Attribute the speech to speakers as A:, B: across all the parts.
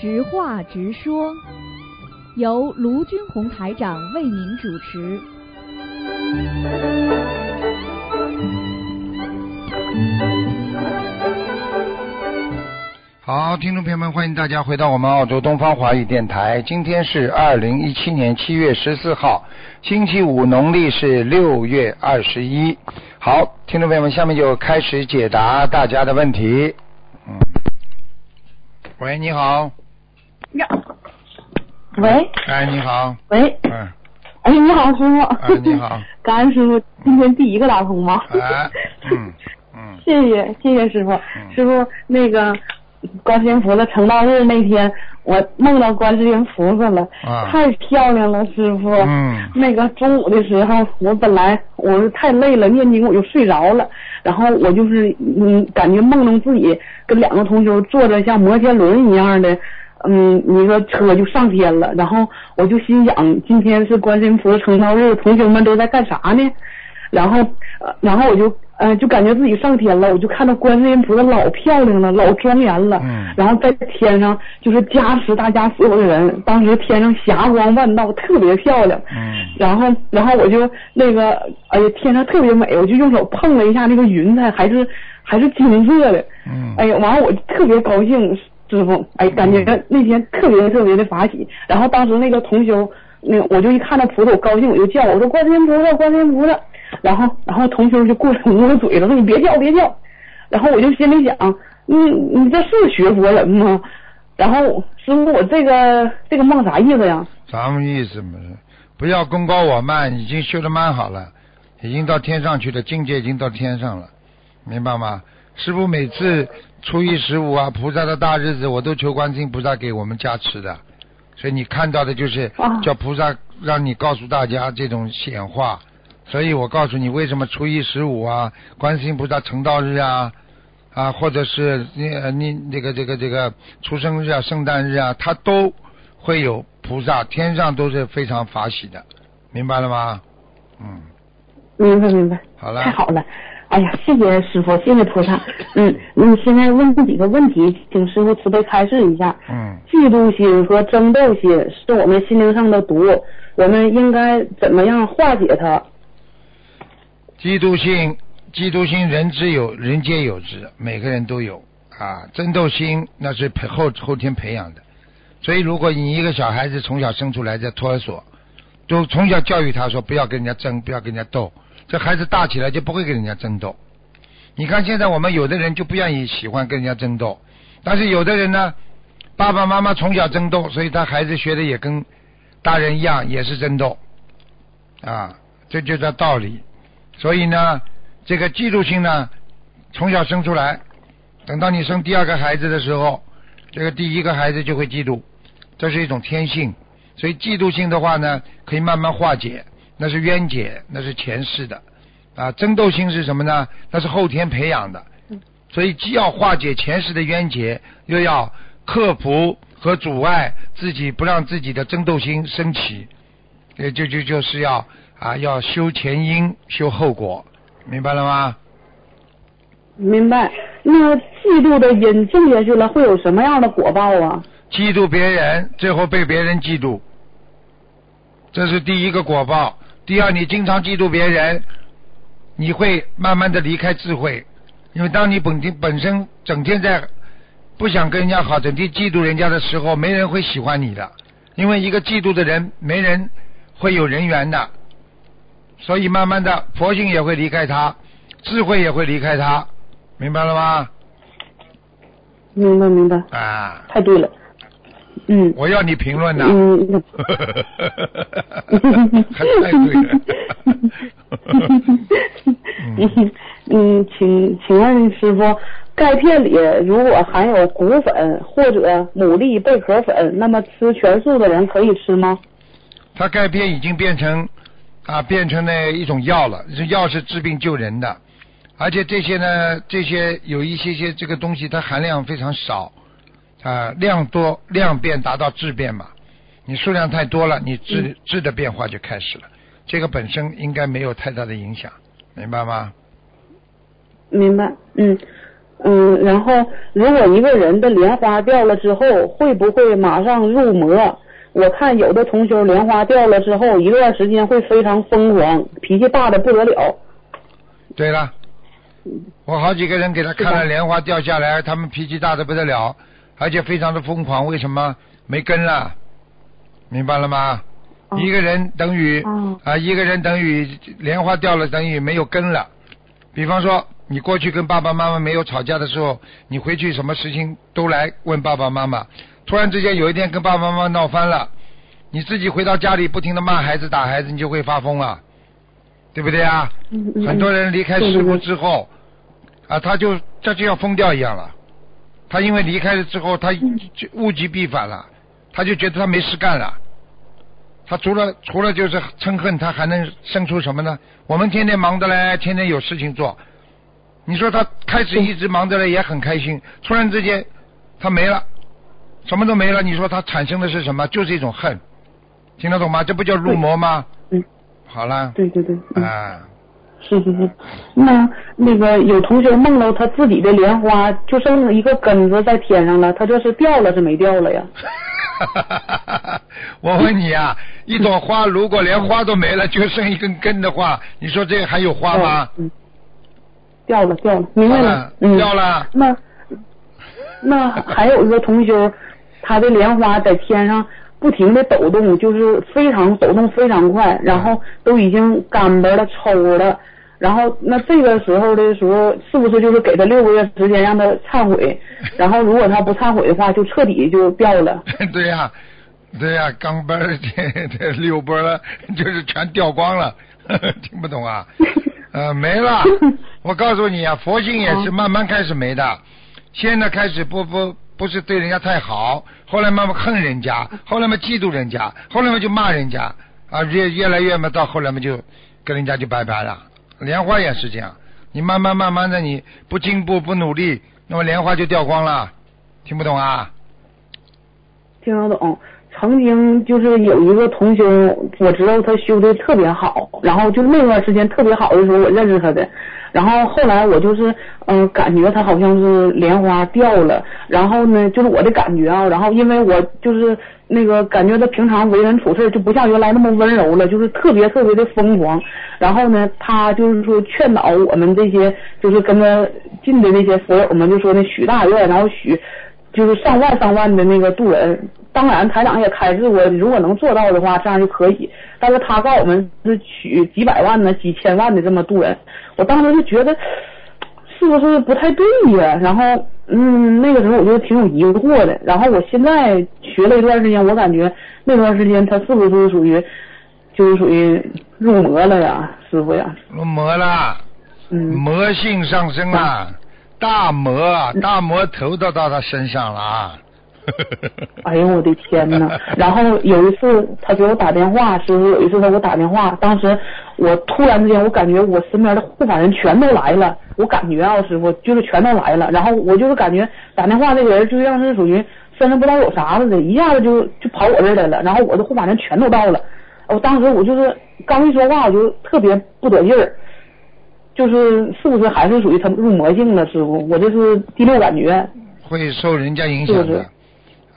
A: 直话直说，由卢军红台长为您主持。
B: 好，听众朋友们，欢迎大家回到我们澳洲东方华语电台。今天是二零一七年七月十四号，星期五，农历是六月二十一。好，听众朋友们，下面就开始解答大家的问题。嗯，喂，你好，
C: 呀，喂
B: 哎，你好，
C: 喂，
B: 嗯，
C: 哎，你好，师傅。
B: 哎你好。
C: 感恩师傅，今天第一个打通吗？
B: 哎，嗯嗯，
C: 谢谢谢谢师傅，
B: 嗯
C: 师傅那个观世音菩萨成道日那天，我梦到观世音菩萨了，
B: 啊
C: 太漂亮了，师傅。
B: 嗯
C: 那个中午的时候，我本来我是太累了，念经我就睡着了，然后我就是嗯，感觉梦中自己跟两个同修坐着像摩天轮一样的。嗯，你说车就上天了，然后我就心想，今天是观世音菩萨成道日，同学们都在干啥呢？然后，呃，然后我就，呃，就感觉自己上天了，我就看到观世音菩萨老漂亮了，老庄严了。
B: 嗯
C: 然后在天上就是加持大家所有的人，当时天上霞光万道，特别漂亮。
B: 嗯
C: 然后，然后我就那个，哎呀，天上特别美，我就用手碰了一下那个云彩，还是还是金色的。
B: 嗯，
C: 哎呀，完了我特别高兴，师傅，哎，感觉那天特别特别的法喜。然后当时那个同修，那我就一看到菩萨，我高兴，我就叫我说观世音菩萨，观世音菩萨。然后，然后同修就过来捂我嘴了，说你别叫别叫。然后我就心里想，你你这是学佛人吗？然后师傅，我这个这个梦啥意思呀？
B: 啥么意思嘛？不要功高我慢，已经修的蛮好了，已经到天上去了，境界已经到天上了，明白吗？师傅每次初一十五啊，菩萨的大日子，我都求观世音菩萨给我们加持的，所以你看到的就是
C: 啊
B: 叫菩萨让你告诉大家这种显化，所以我告诉你为什么初一十五啊，观世音菩萨成道日啊。啊，或者是你呃你这个这个这个出生日啊、圣诞日啊，它都会有菩萨，天上都是非常法喜的，明白了吗？嗯，
C: 明白明白，
B: 好了
C: 太好了。哎呀，谢谢师傅，谢谢菩萨。嗯，你，现在问几个问题，请师傅慈悲开示一下。
B: 嗯，
C: 嫉妒心和争斗心是我们心灵上的毒，我们应该怎么样化解它？
B: 嫉妒心，嫉妒心人之有，人皆有之，每个人都有啊。争斗心那是培后后天培养的，所以如果你一个小孩子从小生出来在托儿所，都从小教育他说不要跟人家争，不要跟人家斗，这孩子大起来就不会跟人家争斗。你看现在我们有的人就不愿意喜欢跟人家争斗，但是有的人呢，爸爸妈妈从小争斗，所以他孩子学的也跟大人一样，也是争斗啊，这就叫道理。所以呢，这个嫉妒心呢，从小生出来，等到你生第二个孩子的时候，这个第一个孩子就会嫉妒，这是一种天性。所以嫉妒心的话呢，可以慢慢化解，那是冤结，那是前世的。啊，争斗心是什么呢？那是后天培养的。所以既要化解前世的冤结，又要克服和阻碍自己，不让自己的争斗心升起。也就就就是要啊，要修前因，修后果，明白了吗？
C: 明白？那嫉妒的因种下去了，会有什么样的果报啊？
B: 嫉妒别人，最后被别人嫉妒，这是第一个果报。第二，你经常嫉妒别人，你会慢慢的离开智慧，因为当你本身本身整天在不想跟人家好，整天嫉妒人家的时候，没人会喜欢你的，因为一个嫉妒的人，没人会有人缘的，所以慢慢的佛性也会离开他，智慧也会离开他，明白了吗？
C: 明白明白，
B: 啊，
C: 太对了。嗯
B: 我要你评论呐。
C: 嗯，
B: 还太对了。
C: 嗯嗯，请请问师傅，钙片里如果含有骨粉或者牡蛎贝壳粉，那么吃全素的人可以吃吗？
B: 它钙片已经变成啊，变成了一种药了。这药是治病救人的，而且这些呢，这些有一些些这个东西，它含量非常少啊，量多量变达到质变嘛。你数量太多了，你质质的变化就开始了。这个本身应该没有太大的影响，明白吗？
C: 明白，嗯，嗯，然后如果一个人的莲花掉了之后，会不会马上入魔？我看有的同修莲花掉了之后，一段时间会非常疯狂，脾气大的不得了。
B: 对了，我好几个人给他看了莲花掉下来，他们脾气大的不得了，而且非常的疯狂。为什么没根了？明白了吗？
C: 哦
B: 一个人等于
C: 哦
B: 啊，一个人等于莲花掉了，等于没有根了。比方说，你过去跟爸爸妈妈没有吵架的时候，你回去什么事情都来问爸爸妈妈。突然之间有一天跟爸爸妈妈闹翻了，你自己回到家里不停的骂孩子打孩子，你就会发疯了，对不对啊？
C: 嗯嗯
B: 很多人离开师傅之后，啊，他就他就要疯掉一样了。他因为离开了之后，他
C: 嗯
B: 就物极必反了，他就觉得他没事干了。他除了除了就是嗔恨，他还能生出什么呢？我们天天忙的嘞，天天有事情做。你说他开始一直忙着嘞，也很开心，突然之间他没了，什么都没了。你说他产生的是什么？就是一种恨，听得懂吗？这不叫入魔吗？
C: 嗯，
B: 好了，
C: 对对对，嗯
B: 啊，
C: 是是是。那那个有同学梦到他自己的莲花就剩一个根子在天上了，他这是掉了是没掉了呀？
B: 我问你啊，一朵花如果连花都没了，就剩一根根的话，你说这还有花吗？
C: 嗯，掉了掉了，明白
B: 好
C: 了，嗯，
B: 掉了。
C: 那那还有一个同修，他的莲花在天上不停的抖动，就是非常抖动非常快，然后都已经干巴了、抽了。然后那这个时候的时候，是不是就是给他六个月时间让他忏悔？然后如果他不忏悔的话，就彻底就掉了。
B: 对呀、对呀、钢镚儿这这六波了，就是全掉光了，听不懂啊？呃，没了。我告诉你啊，佛性也是慢慢开始没的。现在开始不不不是对人家太好，后来慢慢恨人家，后来嘛嫉妒人家，后来嘛就骂人家啊，越越来越嘛到后来嘛就跟人家就拜拜了。莲花也是这样，你慢慢慢慢的你不进步不努力，那么莲花就掉光了，听不懂啊？
C: 听得懂。曾经就是有一个同修，我知道他修的特别好，然后就那段时间特别好的时候，我认识他的。然后后来我就是嗯、感觉他好像是莲花掉了，然后呢，就是我的感觉啊，然后因为我就是那个感觉他平常为人处事就不像原来那么温柔了，就是特别特别的疯狂。然后呢，他就是说劝导我们这些就是跟他近的那些佛友们，就说那许大愿，然后许就是上万上万的那个渡人。当然，台长也开示过，如果能做到的话，这样就可以。但是他告我们是取几百万呢、几千万的这么渡人，我当时就觉得是不是不太对呀？然后，嗯，那个时候我就挺有疑惑的。然后我现在学了一段时间，我感觉那段时间他是不是属于就是属于入魔了呀，师傅呀？
B: 入魔了。
C: 嗯，
B: 魔性上升了，大魔大魔头都到他身上了啊！
C: 哎呦我的天呐！然后有一次他给我打电话，师傅有一次他给我打电话，当时我突然之间我感觉我身边的护法人全都来了，我感觉啊师傅就是全都来了，然后我就是感觉打电话这个人就像是属于身上不知道有啥似的，一下子就就跑我这儿来了，然后我的护法人全都到了，我当时我就是刚一说话我就特别不得劲儿。就是是不是还是属于他入魔性了，师傅？我这是第六感觉。
B: 会受人家影响
C: 是不是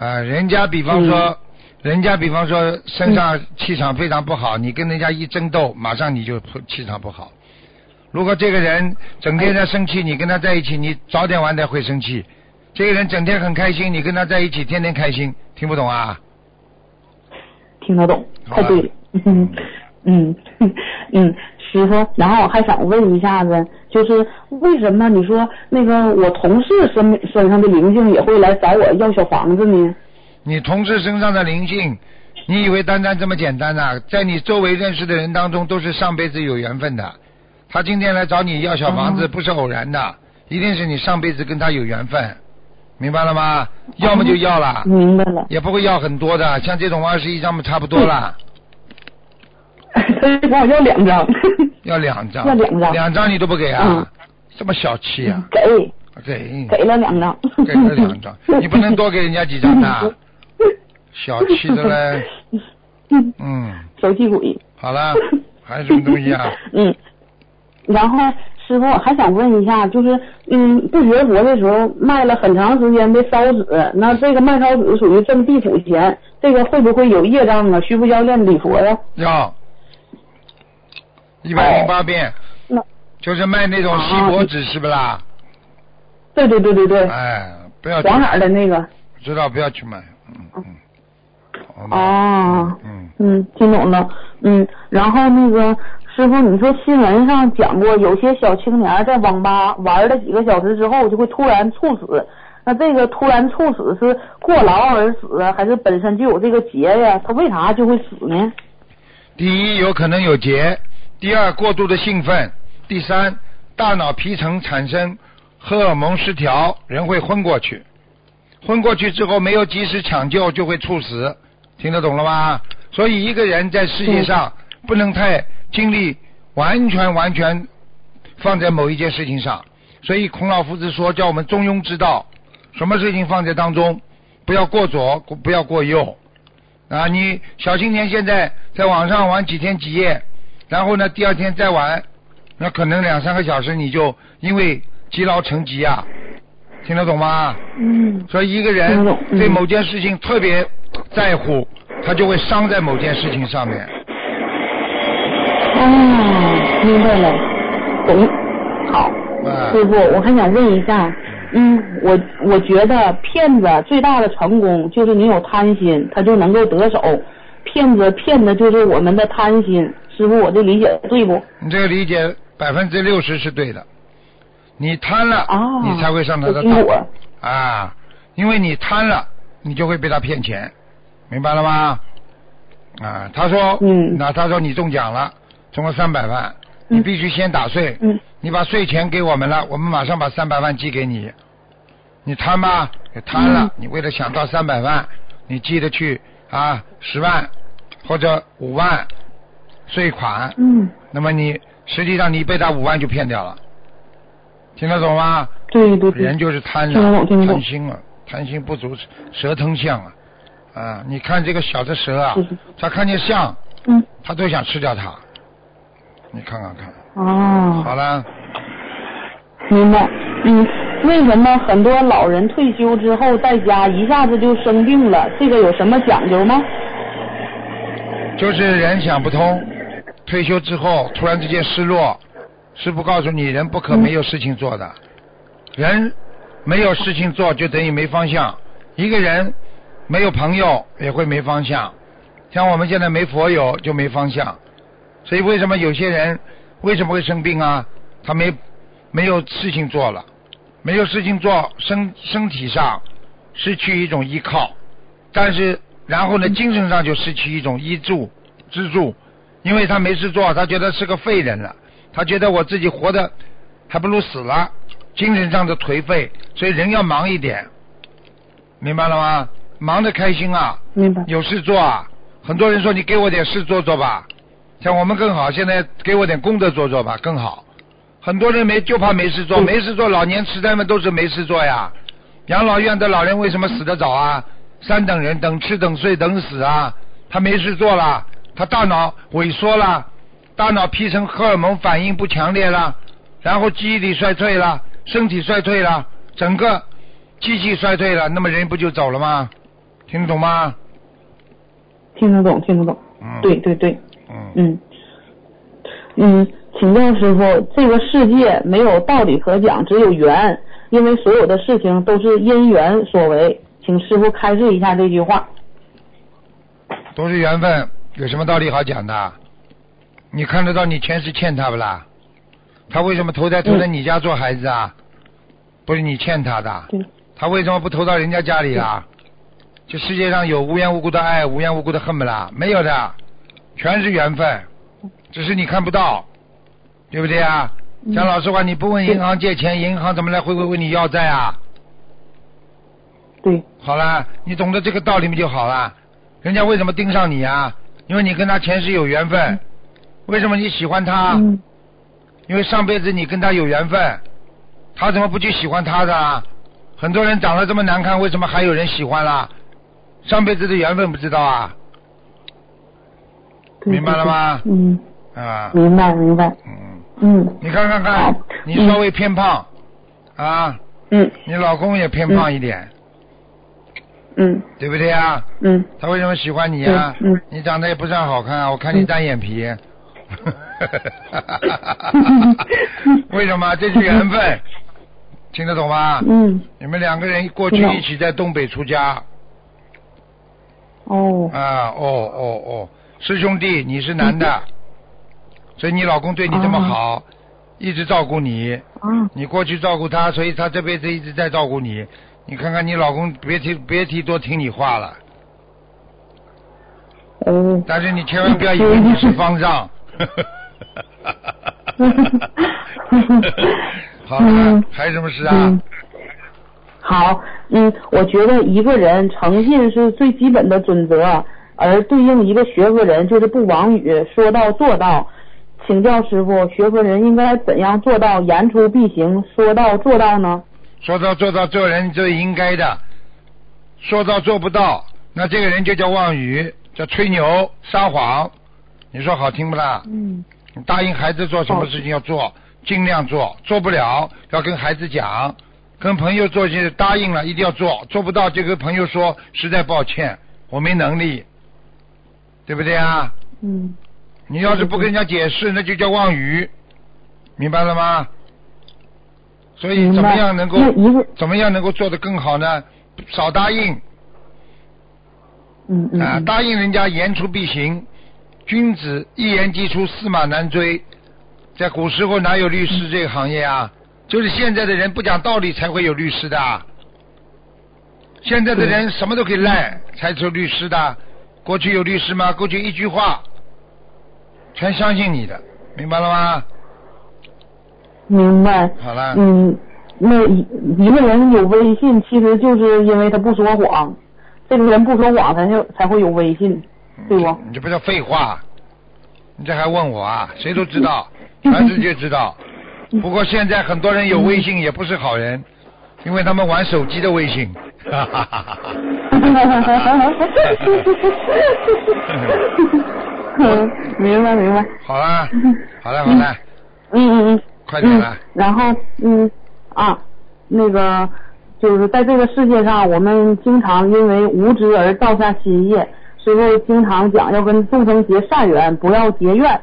B: 的啊！人家比方说，人家比方说身上气场非常不好，你跟人家一争斗，马上你就气场不好。如果这个人整天在生气，你跟他在一起，你早点晚点会生气。这个人整天很开心，你跟他在一起，天天开心，听不懂啊？
C: 听得懂，太对了。嗯嗯嗯，师傅，然后我还想问一下子，就是为什么你说那个我同事身身上的灵性也会来找我要小房子呢？
B: 你同事身上的灵性，你以为单单这么简单呐、在你周围认识的人当中，都是上辈子有缘分的。他今天来找你要小房子，
C: 哦
B: 不是偶然的，一定是你上辈子跟他有缘分，明白了吗？要么就要了，
C: 明白了。
B: 也不会要很多的，像这种二十一张嘛，差不多了，
C: 他就管我 要两张。
B: 要两张，
C: 要两张
B: 两张你都不给啊
C: 嗯？
B: 这么小气啊？
C: 给
B: 给，
C: 给了两张。
B: 给了两张，你不能多给人家几张的，小气的嘞。嗯，
C: 手气鬼。
B: 好了，还有什么东西啊？
C: 嗯，然后师师傅，还想问一下，就是嗯，不学佛的时候卖了很长时间的烧纸，那这个卖烧纸属于挣地府钱，这个会不会有业障啊？需不需要念礼佛呀？
B: 要一百零八遍，
C: 那
B: 就是卖那种锡箔纸是不啦？
C: 对对对对对，
B: 哎，不要去
C: 黄色的那个。
B: 知道不要去买，嗯嗯。
C: 哦，
B: 嗯，
C: 嗯，听懂了，嗯，然后那个师傅，你说新闻上讲过，有些小青年在网吧玩了几个小时之后，就会突然猝死。那这个突然猝死是过劳而死，还是本身就有这个劫呀？他为啥就会死呢？
B: 第一有可能有结，第二过度的兴奋，第三大脑皮层产生荷尔蒙失调，人会昏过去。昏过去之后没有及时抢救就会猝死，听得懂了吗？所以一个人在世界上不能太精力完全完全放在某一件事情上。所以孔老夫子说叫我们中庸之道，什么事情放在当中，不要过左，不要过右。啊，你小青年现在在网上玩几天几夜，然后呢，第二天再玩，那可能两三个小时你就因为积劳成疾啊，听得懂吗？
C: 嗯
B: 所以一个人对某件事情特别在乎，他就会伤在某件事情上面。
C: 哦，明白了，懂。好，
B: 啊，
C: 师傅，我还想问一下，嗯，我我觉得骗子最大的成功就是你有贪心，他就能够得手。骗子骗的就是我们的贪心。师傅，我这理解对不？
B: 你这个理解百分之六十是对的。你贪了，
C: 哦
B: 你才会上他的当啊，因为你贪了，你就会被他骗钱，明白了吗？啊，他说，
C: 嗯
B: 那他说你中奖了，中了三百万，你
C: 嗯
B: 必须先打税，
C: 嗯
B: 你把税钱给我们了，我们马上把三百万寄给你。你贪吧，你贪了，
C: 嗯
B: 你为了想到三百万，你寄得去啊十万或者五万税款，
C: 嗯，
B: 那么你实际上你被他五万就骗掉了，听得懂吗？
C: 对对对
B: 人。就是贪贪心了，贪心不足蛇吞象啊！啊，你看这个小的蛇啊
C: 是是是，
B: 它看见象，
C: 嗯，
B: 它都想吃掉它。你看看看，
C: 哦，
B: 好了，
C: 明白。嗯，为什么很多老人退休之后在家一下子就生病了？这个有什么讲究吗？
B: 就是人想不通，退休之后突然之间失落。师傅告诉你，人不可没有事情做的，人没有事情做就等于没方向。一个人没有朋友也会没方向，像我们现在没佛友就没方向。所以为什么有些人为什么会生病啊？他没没有事情做了，没有事情做，身身体上失去一种依靠，但是然后呢，精神上就失去一种依助支柱，因为他没事做，他觉得是个废人了，他觉得我自己活的还不如死了，精神上的颓废，所以人要忙一点，明白了吗？忙得开心啊，
C: 明白。
B: 有事做啊！很多人说你给我点事做做吧，像我们更好，现在给我点功德做做吧更好。很多人没就怕没事做，
C: 嗯
B: 没事做，老年痴呆们都是没事做呀。养老院的老人为什么死得早啊？三等人，等吃等睡等死啊！他没事做了，他大脑萎缩了，大脑皮层荷尔蒙反应不强烈了，然后记忆力衰退了，身体衰退了，整个机器衰退了，那么人不就走了吗？听得懂吗？
C: 听得懂，听得懂。
B: 嗯，
C: 对，对对，
B: 嗯，
C: 嗯嗯，请教师傅，这个世界没有道理可讲，只有缘，因为所有的事情都是因缘所为。请师傅开示一下这句话。
B: 都是缘分，有什么道理好讲的？你看得到你前世欠他不啦？他为什么投胎投在你家做孩子啊？不是你欠他的，他为什么不投到人家家里啦？这世界上有无缘无故的爱，无缘无故的恨不啦？没有的，全是缘分，只是你看不到，对不对啊？
C: 嗯
B: 讲老实话，你不问银行借钱，银行怎么来会会问你要债啊？
C: 对，
B: 好啦，你懂得这个道理不就好了？人家为什么盯上你啊？因为你跟他前世有缘分。为什么你喜欢他？
C: 嗯，
B: 因为上辈子你跟他有缘分，他怎么不去喜欢他的啊？很多人长得这么难看，为什么还有人喜欢啦？上辈子的缘分不知道啊？
C: 对
B: 明白了吗
C: 嗯，
B: 啊，
C: 明白明白。
B: 嗯，
C: 嗯，
B: 你看看看，你稍微偏胖，啊，
C: 嗯
B: 你老公也偏胖一点，
C: 嗯。
B: 对不对啊？
C: 嗯。
B: 他为什么喜欢你啊？
C: 嗯嗯。
B: 你长得也不算好看啊，我看你单眼皮。为什么？这是缘分，听得懂吗？
C: 嗯。
B: 你们两个人过去一起在东北出家。
C: 哦。
B: 啊，哦哦哦，师兄弟，你是男的，所以你老公对你这么好，一直照顾你，
C: 嗯
B: 你过去照顾他，所以他这辈子一直在照顾你。你看看你老公，别提别提多听你话了，
C: 哦。
B: 但是你千万不要以为你是方丈。好了
C: 嗯，
B: 还有什么事啊
C: 嗯？好，嗯，我觉得一个人诚信是最基本的准则，而对应一个学佛人就是不妄语，说到做到。请教师傅，学佛人应该怎样做到言出必行，说到做到呢？
B: 说到做到，做人这应该的；说到做不到，那这个人就叫妄语，叫吹牛、撒谎。你说好听不啦？
C: 嗯
B: 你答应孩子做什么事情要做，尽量做，做不了要跟孩子讲，跟朋友做些答应了一定要做，做不到就跟朋友说实在抱歉，我没能力，对不对啊？
C: 嗯
B: 你要是不跟人家解释，那就叫妄语，明白了吗？所以怎么样能够怎么样能够做得更好呢？少答应
C: 嗯嗯
B: 啊，
C: 嗯
B: 答应人家言出必行，君子一言既出，驷马难追。在古时候哪有律师这个行业啊？就是现在的人不讲道理才会有律师的。现在的人什么都可以赖，才做律师的。过去有律师吗？过去一句话，全相信你的，明白了吗？
C: 明白。
B: 好了，
C: 嗯，那一一个人有微信，其实就是因为他不说谎。这个人不说谎，才就才会有微信，对不？
B: 你这不叫废话，你这还问我啊？谁都知道，全世界知道。不过现在很多人有微信也不是好人，因为他们玩手机的微信。哈哈哈哈
C: 嗯，明白明白。
B: 好了，好了，好了，
C: 嗯嗯嗯。
B: 快点来
C: 嗯。然后嗯啊，那个就是在这个世界上，我们经常因为无知而造下新业。师傅经常讲要跟众生结善缘，不要结怨，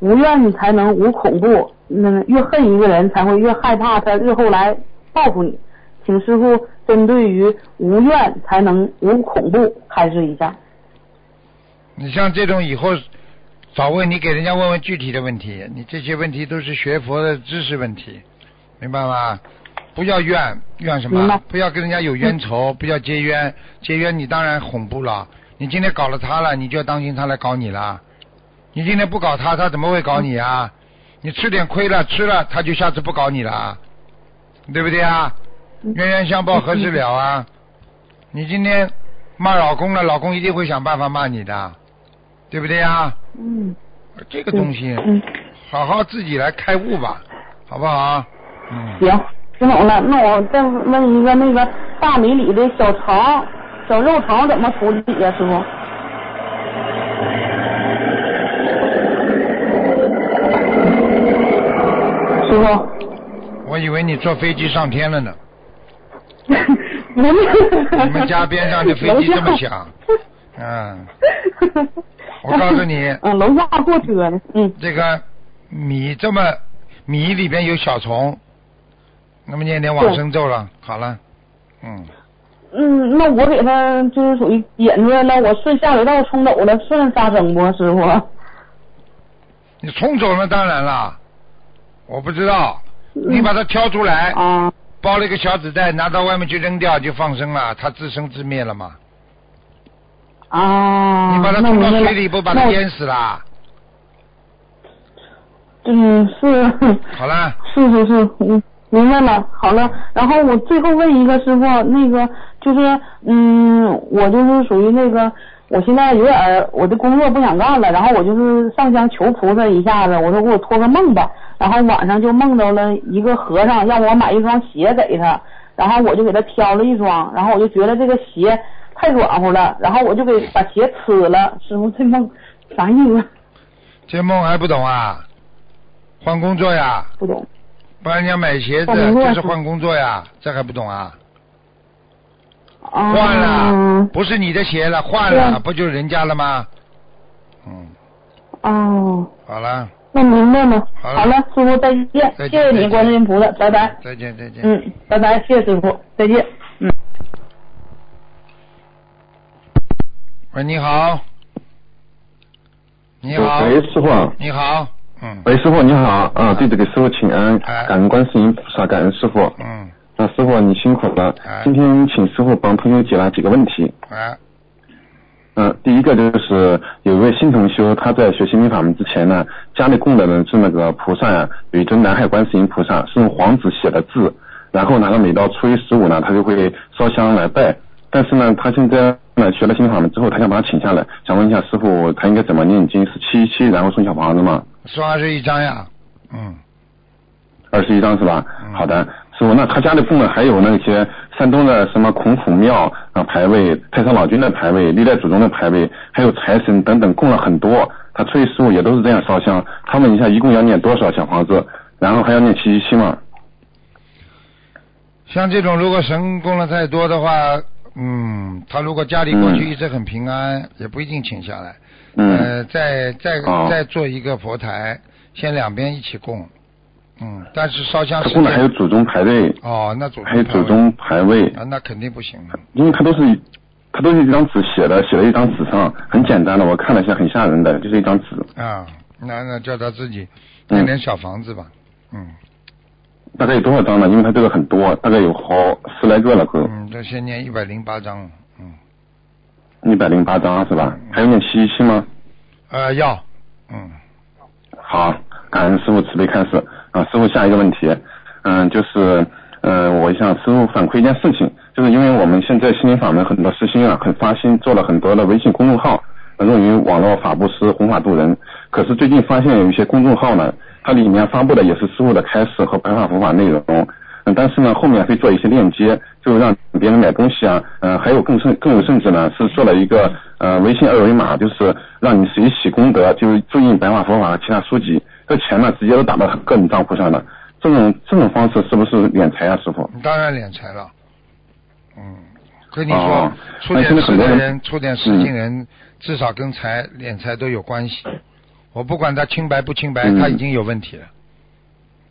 C: 无怨你才能无恐怖。那越恨一个人，才会越害怕他日后来报复你。请师傅针对于无怨才能无恐怖开示一下。
B: 你像这种以后早问你给人家问问具体的问题，你这些问题都是学佛的知识问题，明白吗？不要怨怨什么？不要跟人家有冤仇，不要结冤，结冤你当然恐怖了。你今天搞了他了，你就要当心他来搞你了。你今天不搞他，他怎么会搞你啊？你吃点亏了，吃了他就下次不搞你了，对不对啊？冤冤相报何时了啊？你今天骂老公了，老公一定会想办法骂你的，对不对呀？
C: 嗯
B: 这个东西，
C: 嗯，
B: 好好自己来开悟吧，好不好？嗯，
C: 行，听懂了。那我再问一个，那个大米里的小肠、小肉肠怎么处理呀、师傅？师傅，
B: 我以为你坐飞机上天了呢。
C: 你
B: 你们家边上的飞机这么响，嗯，我告诉你
C: 嗯，楼下过车呢，嗯，
B: 这个米这么米里边有小虫，那么念点往生咒了，好了，嗯，
C: 嗯，那我给他就是属于点出来了，我顺下水道冲走了，算杀生不，师傅？
B: 你冲走了当然了，我不知道，你把它挑出来，
C: 啊，
B: 包了一个小纸袋，拿到外面去扔掉就放生了，它自生自灭了嘛。
C: 啊，
B: 你把它冲到水里，不把它淹死了？
C: 嗯，是
B: 好了，
C: 是是是，嗯，明白了。好了，然后我最后问一个师傅，那个就是，嗯，我就是属于那个，我现在有点我的工作不想干了，然后我就是上香求菩萨一下子，我说给我托个梦吧，然后晚上就梦到了一个和尚让我买一双鞋给他，然后我就给他挑了一双，然后我就觉得这个鞋太软乎了，然后我就给把鞋吃了。师傅，这梦啥意思？
B: 这梦还不懂啊？换工作呀？
C: 不懂。
B: 帮人家买鞋子就是换工作呀，这还不懂啊？
C: 啊，
B: 换了，不是你的鞋了，换了，不就是人家了吗？嗯，
C: 哦，
B: 好了，
C: 那明白了。
B: 好了
C: 师傅再见，
B: 再见
C: 谢谢你，观世音菩萨，拜拜。
B: 再见再见。
C: 嗯，拜拜，谢谢师傅，再见。嗯。
B: 喂，你好。你好。
D: 喂，师傅啊。
B: 你好。嗯。
D: 喂，师傅你好啊！弟子给师傅请安，
B: 哎
D: 感恩观世音菩萨，感恩师傅。
B: 嗯。
D: 那师傅你辛苦了
B: 哎，
D: 今天请师傅帮朋友解答几个问题。
B: 哎，
D: 嗯，第一个就是有一位新同修，他在学习密法门之前呢，家里供的呢是那个菩萨呀，有一尊南海观世音菩萨，是用黄纸写的字，然后呢，他每到初一十五呢，他就会烧香来拜。但是呢，他现在呢学了心灵法门之后，他想把他请下来，想问一下师傅，他应该怎么念经？是七七，然后送小房子吗？
B: 说二十一张呀。嗯。
D: 二十一张是吧？好的，师傅，那他家里供的还有那些山东的什么孔府庙啊牌位、太上老君的牌位、历代祖宗的牌位，还有财神等等，供了很多。他初一十五也都是这样烧香。他问一下，一共要念多少小房子？然后还要念七七七吗？
B: 像这种，如果神供了太多的话，嗯，他如果家里过去
D: 嗯
B: 一直很平安，也不一定请下来。
D: 嗯
B: 呃，再再、
D: 哦
B: 再做一个佛台，先两边一起供。嗯，但是烧香时
D: 他供的还有祖宗牌位，
B: 哦，那祖
D: 还有
B: 牌位
D: 祖宗牌位，
B: 啊，那肯定不行了。
D: 因为他都是他都是一张纸写的，写在一张纸上，很简单的，我看了一下，很吓人的，就是一张纸。
B: 啊，那那叫他自己
D: 嗯
B: 念点小房子吧。嗯
D: 大概有多少张呢？因为他这个很多，大概有好十来个了，哥
B: 嗯，这先念一百零八张。嗯，
D: 一百零八张是吧？还有点七一七吗？
B: 呃，要。嗯
D: 好，感恩师傅慈悲开示啊！师傅下一个问题，嗯，就是嗯，我向师傅反馈一件事情，就是因为我们现在心灵法门很多师兄啊，很发心做了很多的微信公众号，用于网络法布施、弘法度人。可是最近发现有一些公众号呢，它里面发布的也是师傅的开示和白话佛法内容，嗯，但是呢后面会做一些链接，就让别人买东西啊，嗯、还有更甚更有甚至呢是做了一个呃微信二维码，就是让你随喜功德，就是注意白话佛法和其他书籍，这钱呢直接都打到个人账户上了。这种这种方式是不是敛财啊，师傅？
B: 当然敛财了。嗯，跟你说，
D: 哦
B: 出点事的人，出点事情人，至少跟财敛财都有关系。我不管他清白不清白，
D: 嗯
B: 他已经有问题了，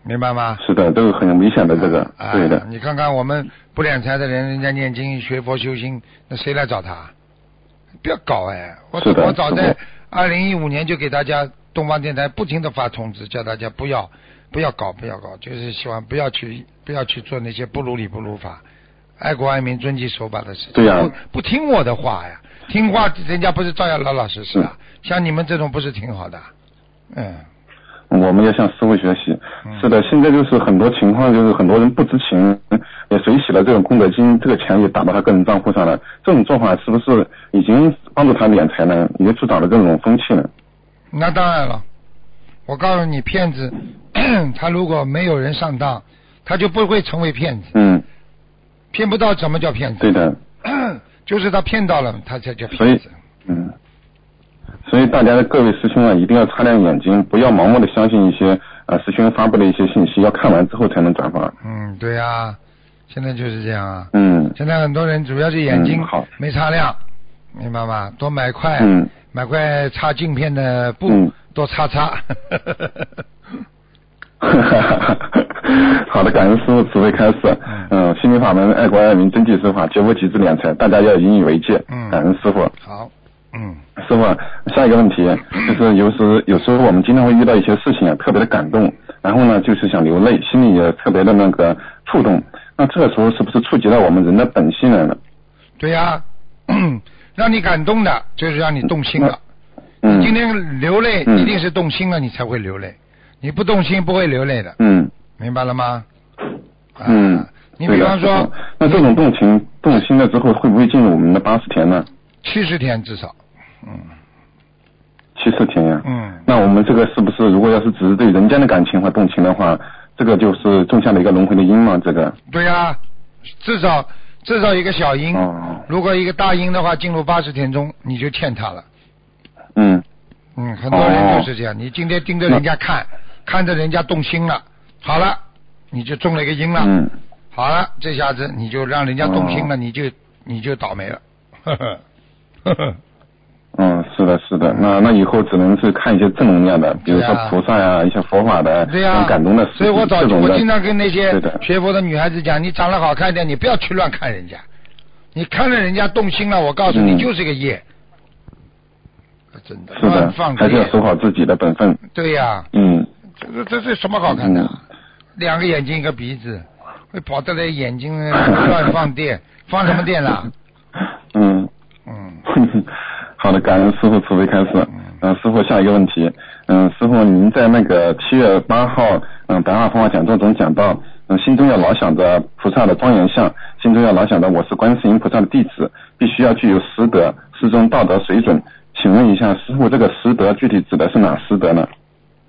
B: 明白吗？
D: 是的，这个很明显的，这个、
B: 啊，
D: 对的。
B: 你看看我们不敛财的人，人家念经学佛修心，那谁来找他？不要搞哎！我我早在二零一五年就给大家东方电台不停的发通知，叫大家不要不要搞不要搞，就是希望不要去不要去做那些不如理不如法、爱国爱民、遵纪守法的事情。
D: 对呀
B: 不不听我的话呀，听话人家不是照样老老实实啊？像你们这种不是挺好的？嗯，
D: 我们要向师傅学习。
B: 嗯
D: 是的，现在就是很多情况，就是很多人不知情，也随喜了这种功德金，这个钱也打到他个人账户上了。这种做法是不是已经帮助他敛财呢？也助长了这种风气呢？
B: 那当然了，我告诉你，骗子 他如果没有人上当，他就不会成为骗子。
D: 嗯，
B: 骗不到怎么叫骗子？
D: 对的。
B: 就是他骗到了，他才叫
D: 所以
B: 骗子。，
D: 嗯，所以大家的各位师兄啊，一定要擦亮眼睛，不要盲目的相信一些呃师兄发布的一些信息，要看完之后才能转发。
B: 嗯，对呀、现在就是这样啊。
D: 嗯
B: 现在很多人主要是眼睛
D: 嗯好
B: 没擦亮，明白吗？多买块，
D: 嗯
B: 买块擦镜片的布，
D: 嗯
B: 多擦擦。
D: 好的，感恩师傅慈悲开示。嗯，心灵法门爱国爱民，真谛守法，绝不极致敛财，大家要引以为戒。
B: 嗯
D: 感恩师傅。
B: 好，嗯
D: 师傅，下一个问题就是有时有时候我们经常会遇到一些事情啊，特别的感动，然后呢就是想流泪，心里也特别的那个触动。那这个时候是不是触及到我们人的本性了呢？
B: 对呀、让你感动的，就是让你动心了。
D: 嗯
B: 你今天流泪，
D: 嗯
B: 一定是动心了，你才会流泪。你不动心不会流泪的，
D: 嗯
B: 明白了吗？啊
D: 嗯，
B: 你比方说，
D: 那这种动情动心了之后，会不会进入我们的八十天呢？
B: 七十天至少，嗯
D: 七十天呀。
B: 嗯，
D: 那我们这个是不是，如果要是只是对人间的感情或动情的话，这个就是种下了一个轮回的因嘛？这个？
B: 对呀、至少至少一个小因，
D: 哦，
B: 如果一个大因的话，进入八十天中你就欠他了。
D: 嗯
B: 嗯，很多人就是这样，你今天盯着人家看，看着人家动心了，好了，你就中了一个阴了。
D: 嗯。
B: 好了，这下子你就让人家动心了，你就你就倒霉了。呵呵呵呵，
D: 嗯，是的，是的，那那以后只能是看一些正能量的，比如说菩萨呀、一些佛法的，
B: 对呀、
D: 能感动的事情，
B: 所以我早
D: 这种的
B: 我经常跟那些学佛的女孩子讲，你长得好看点，你不要去乱看人家，你看了人家动心了，我告诉你
D: 嗯。
B: 就是个业。真的，
D: 是的
B: 放，
D: 还是要守好自己的本分。
B: 对呀、
D: 嗯，
B: 这这这这什么好看的？
D: 嗯
B: 两个眼睛一个鼻子，会跑到来眼睛 乱放电，放什么电啦？
D: 嗯，
B: 嗯，
D: 好的，感恩师傅慈悲开示。嗯，师傅下一个问题，嗯，师傅您在那个七月八号嗯白话佛法讲座中讲到，嗯，心中要老想着菩萨的庄严相，心中要老想着我是观世音菩萨的弟子，必须要具有师德，师中道德水准。请问一下，师傅这个师德具体指的是哪师德呢？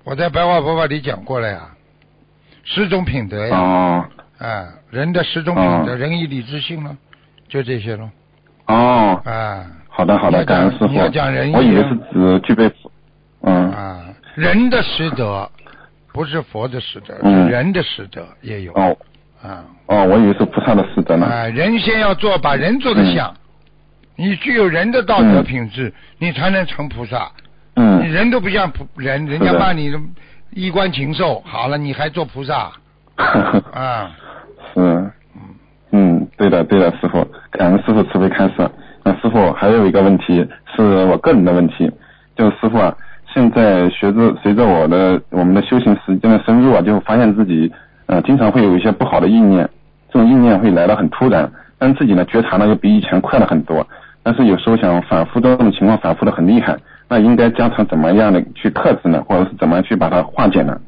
B: 我在白话佛法里讲过了呀，十种品德呀，
D: 哦。
B: 啊，人的十种品德，
D: 哦。
B: 仁义礼智信咯，就这些咯，
D: 哦，
B: 啊。
D: 好的好的，
B: 你要讲
D: 感恩师傅。
B: 你要讲仁义。
D: 我以为是指具备，嗯。
B: 啊，人的师德不是佛的实德，
D: 嗯。
B: 是人的实德也有。
D: 哦。
B: 啊。
D: 哦，我以为是菩萨的实德呢。
B: 啊，人先要做，把人做的像，你具有人的道德
D: 嗯。
B: 品质，你才能成菩萨。你
D: 嗯
B: 人都不像菩人，人家骂你衣冠禽兽，好了，你还做菩萨 啊？
D: 是，嗯，对的，对的，师傅，感恩师傅慈悲开示。那师傅还有一个问题是我个人的问题，就是师傅啊，现在随着随着我的我们的修行时间的深入啊，就发现自己呃经常会有一些不好的意念，这种意念会来的很突然，但自己呢觉察呢又比以前快了很多，但是有时候想反复的这种情况反复的很厉害，那应该将它怎么样的去克制呢，或者是怎么样去把它化解呢？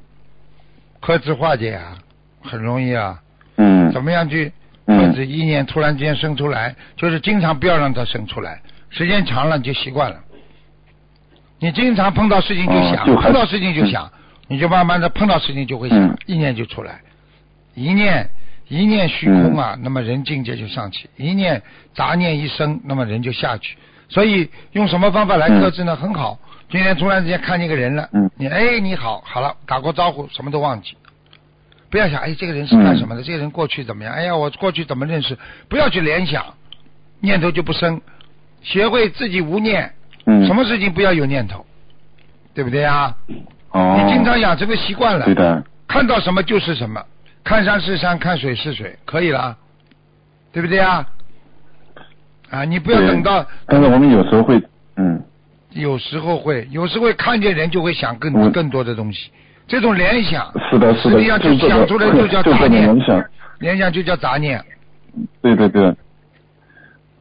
B: 克制化解啊，很容易啊。
D: 嗯
B: 怎么样去克
D: 嗯
B: 制意念突然间生出来？就是经常不要让它生出来，时间长了你就习惯了。你经常碰到事情就想，
D: 哦就
B: 碰到事情就想，你就慢慢的碰到事情就会想，
D: 嗯
B: 意念就出来。一念一念虚空啊，那么人境界就上去；一念杂念一生，那么人就下去。所以用什么方法来克制呢？很好。今天突然之间看见一个人了，
D: 嗯
B: 你哎你好，好了，打过招呼，什么都忘记。不要想，哎，这个人是干什么的？这个人过去怎么样？哎呀，我过去怎么认识？不要去联想，念头就不生。学会自己无念，
D: 嗯，
B: 什么事情不要有念头，对不对呀？
D: 哦，
B: 你经常养成个习惯了
D: 对，的，
B: 看到什么就是什么，看山是山，看水是水，可以了，对不对啊？啊，你不要等到，
D: 但是我们有时候会，嗯，
B: 有时候会，有时候会看见人就会想更
D: 嗯。
B: 更多的东西，这种联想，
D: 是的，是的，
B: 实际上
D: 就
B: 想出来就叫杂念。
D: 联，想，
B: 联想就叫杂念。
D: 对对对，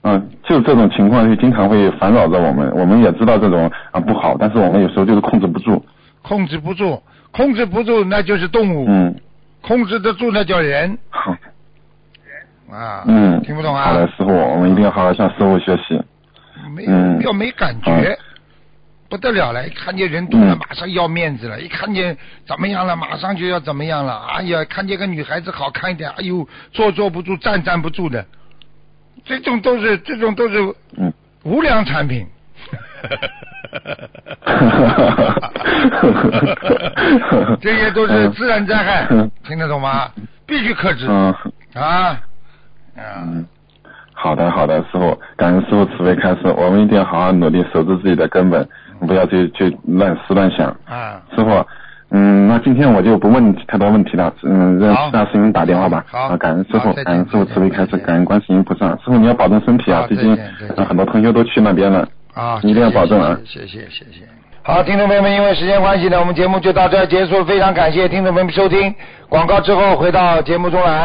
D: 嗯，就这种情况就经常会烦扰着我们，我们也知道这种啊不好，但是我们有时候就是控制不住，
B: 控制不住，控制不住那就是动物，
D: 嗯，
B: 控制得住那叫人。
D: 好，
B: 啊。
D: 嗯，
B: 听不懂啊？
D: 好的，师傅，我们一定要好好向师傅学习，
B: 没
D: 嗯
B: 要没感觉，
D: 嗯
B: 不得了了！一看见人多了，
D: 嗯
B: 马上要面子了；一看见怎么样了，马上就要怎么样了。哎呀，看见个女孩子好看一点，哎呦，坐坐不住，站站不住的，这种都是这种都是
D: 嗯。
B: 无良产品。这些都是自然灾害，
D: 嗯
B: 听得懂吗？必须克制啊！
D: 嗯，好的好的，师傅，感恩师傅慈悲开示，我们一定要好好努力守住自己的根本，不要去去乱思乱想。
B: 啊，
D: 师傅，嗯，那今天我就不问太多问题了，嗯，让其他师兄打电话吧。
B: 好
D: 啊感恩师傅感恩师傅慈悲开示，感恩观世音菩萨。师傅你要保重身体啊
B: 好，
D: 最近很多同学都去那边了。
B: 啊，
D: 你一定要保重啊
B: 谢谢谢谢谢谢。好，听众朋友们，因为时间关系呢，我们节目就到这儿结束，非常感谢听众朋友们收听。广告之后回到节目中来。